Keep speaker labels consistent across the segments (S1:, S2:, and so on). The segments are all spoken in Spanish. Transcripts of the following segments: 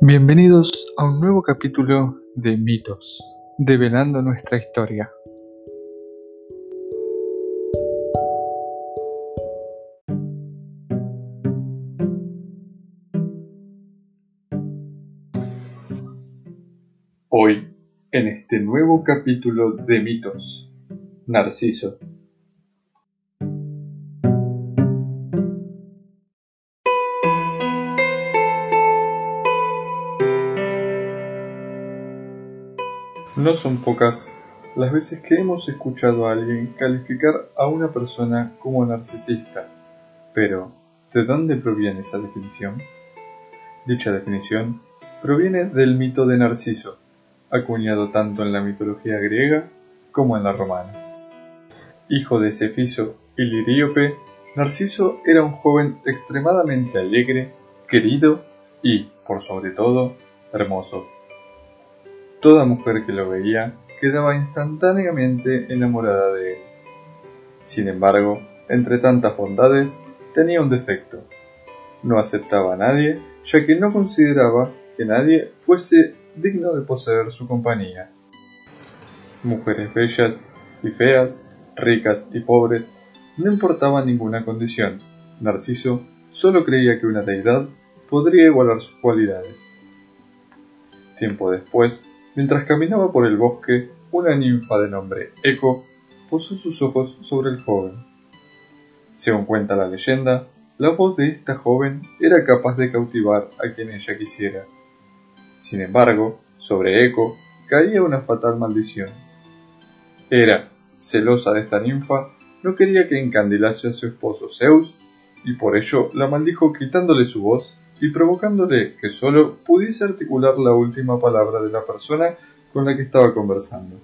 S1: Bienvenidos a un nuevo capítulo de Mitos, develando nuestra historia. Hoy, en este nuevo capítulo de Mitos, Narciso. No son pocas las veces que hemos escuchado a alguien calificar a una persona como narcisista. Pero, ¿de dónde proviene esa definición? Dicha definición proviene del mito de Narciso, acuñado tanto en la mitología griega como en la romana. Hijo de Cefiso y Liríope, Narciso era un joven extremadamente alegre, querido y, por sobre todo, hermoso. Toda mujer que lo veía quedaba instantáneamente enamorada de él. Sin embargo, entre tantas bondades, tenía un defecto. No aceptaba a nadie, ya que no consideraba que nadie fuese digno de poseer su compañía. Mujeres bellas y feas, ricas y pobres, no importaba ninguna condición. Narciso solo creía que una deidad podría igualar sus cualidades. Tiempo después, Mientras caminaba por el bosque, una ninfa de nombre Eco posó sus ojos sobre el joven. Según cuenta la leyenda, la voz de esta joven era capaz de cautivar a quien ella quisiera. Sin embargo, sobre Eco caía una fatal maldición. Era, celosa de esta ninfa, no quería que encandilase a su esposo Zeus y por ello la maldijo quitándole su voz y provocándole que solo pudiese articular la última palabra de la persona con la que estaba conversando.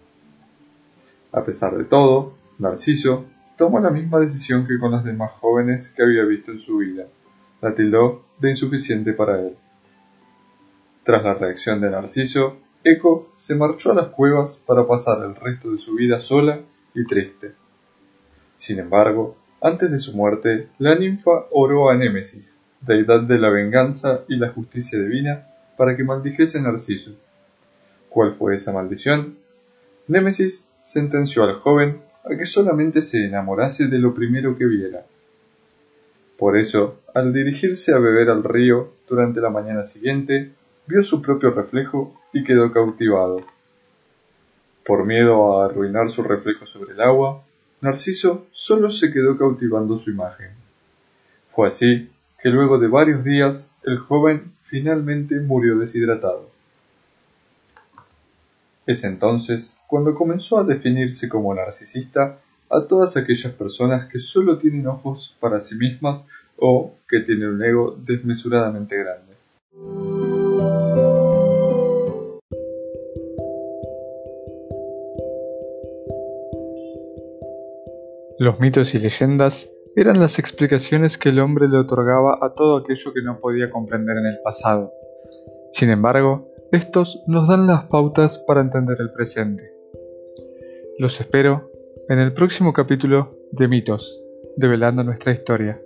S1: A pesar de todo, Narciso tomó la misma decisión que con las demás jóvenes que había visto en su vida. La tildó de insuficiente para él. Tras la reacción de Narciso, Eco se marchó a las cuevas para pasar el resto de su vida sola y triste. Sin embargo, antes de su muerte, la ninfa oró a Némesis, deidad de la venganza y la justicia divina, para que maldijese a Narciso. ¿Cuál fue esa maldición? Némesis sentenció al joven a que solamente se enamorase de lo primero que viera. Por eso, al dirigirse a beber al río durante la mañana siguiente, vio su propio reflejo y quedó cautivado. Por miedo a arruinar su reflejo sobre el agua, Narciso solo se quedó cautivando su imagen. Fue así que luego de varios días el joven finalmente murió deshidratado. Es entonces cuando comenzó a definirse como narcisista a todas aquellas personas que solo tienen ojos para sí mismas o que tienen un ego desmesuradamente grande. Los mitos y leyendas eran las explicaciones que el hombre le otorgaba a todo aquello que no podía comprender en el pasado. Sin embargo, estos nos dan las pautas para entender el presente. Los espero en el próximo capítulo de Mitos, develando nuestra historia.